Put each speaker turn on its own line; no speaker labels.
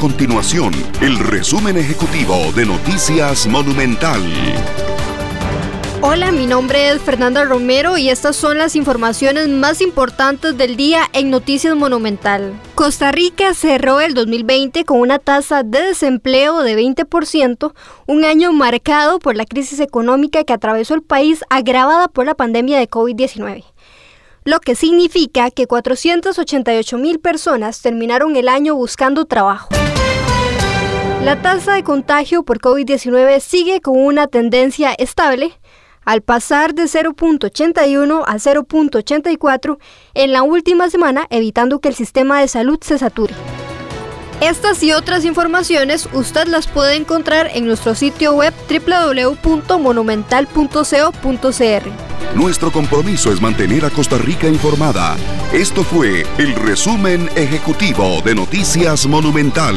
continuación el resumen ejecutivo de Noticias Monumental.
Hola, mi nombre es Fernanda Romero y estas son las informaciones más importantes del día en Noticias Monumental. Costa Rica cerró el 2020 con una tasa de desempleo de 20%, un año marcado por la crisis económica que atravesó el país agravada por la pandemia de COVID-19 lo que significa que 488 mil personas terminaron el año buscando trabajo. La tasa de contagio por COVID-19 sigue con una tendencia estable, al pasar de 0.81 a 0.84 en la última semana, evitando que el sistema de salud se sature. Estas y otras informaciones usted las puede encontrar en nuestro sitio web www.monumental.co.cr.
Nuestro compromiso es mantener a Costa Rica informada. Esto fue el resumen ejecutivo de Noticias Monumental.